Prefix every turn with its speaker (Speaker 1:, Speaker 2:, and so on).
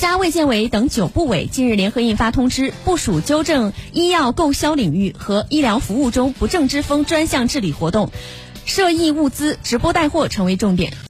Speaker 1: 家卫健委等九部委近日联合印发通知，部署纠正医药购销领域和医疗服务中不正之风专项治理活动，涉疫物资直播带货成为重点。